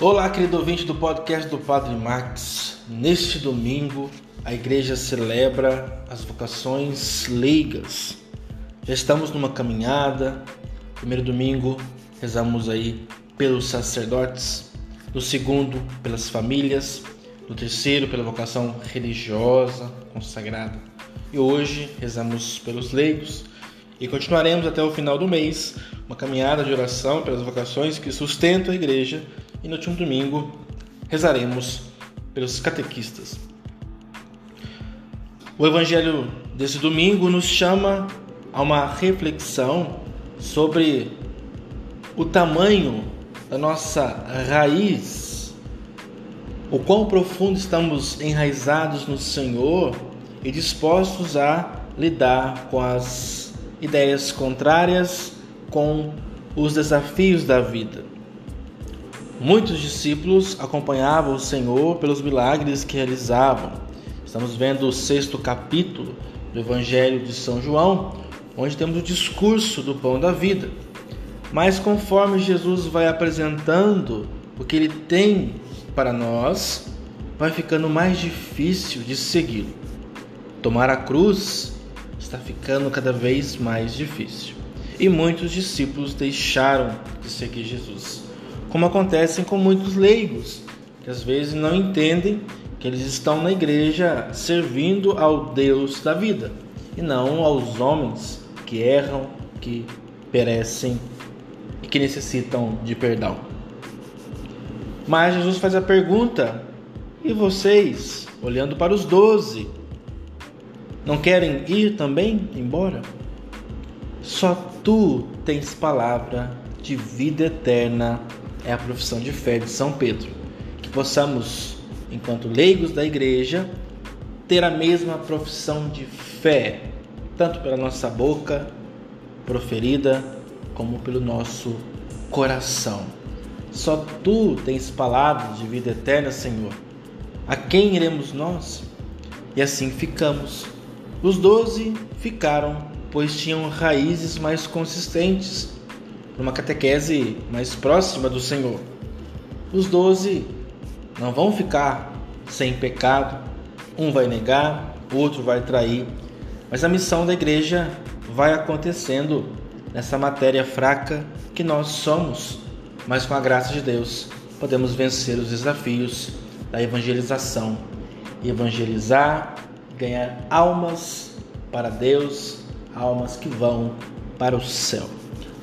Olá, querido ouvinte do podcast do Padre Max. Neste domingo, a igreja celebra as vocações leigas. Já estamos numa caminhada. Primeiro domingo, rezamos aí pelos sacerdotes. No segundo, pelas famílias. No terceiro, pela vocação religiosa consagrada. E hoje, rezamos pelos leigos. E continuaremos até o final do mês uma caminhada de oração pelas vocações que sustentam a igreja e no último domingo rezaremos pelos catequistas. O evangelho desse domingo nos chama a uma reflexão sobre o tamanho da nossa raiz, o quão profundo estamos enraizados no Senhor e dispostos a lidar com as ideias contrárias, com os desafios da vida. Muitos discípulos acompanhavam o Senhor pelos milagres que realizavam. Estamos vendo o sexto capítulo do Evangelho de São João, onde temos o discurso do pão da vida. Mas conforme Jesus vai apresentando o que ele tem para nós, vai ficando mais difícil de segui-lo. Tomar a cruz está ficando cada vez mais difícil. E muitos discípulos deixaram de seguir Jesus como acontece com muitos leigos, que às vezes não entendem que eles estão na igreja servindo ao Deus da vida e não aos homens que erram, que perecem e que necessitam de perdão. Mas Jesus faz a pergunta: e vocês, olhando para os doze, não querem ir também embora? Só tu tens palavra de vida eterna é a profissão de fé de São Pedro. Que possamos, enquanto leigos da igreja, ter a mesma profissão de fé, tanto pela nossa boca proferida, como pelo nosso coração. Só tu tens palavras de vida eterna, Senhor. A quem iremos nós? E assim ficamos. Os doze ficaram, pois tinham raízes mais consistentes numa catequese mais próxima do Senhor. Os doze não vão ficar sem pecado, um vai negar, o outro vai trair, mas a missão da igreja vai acontecendo nessa matéria fraca que nós somos, mas com a graça de Deus podemos vencer os desafios da evangelização. Evangelizar, ganhar almas para Deus, almas que vão para o céu.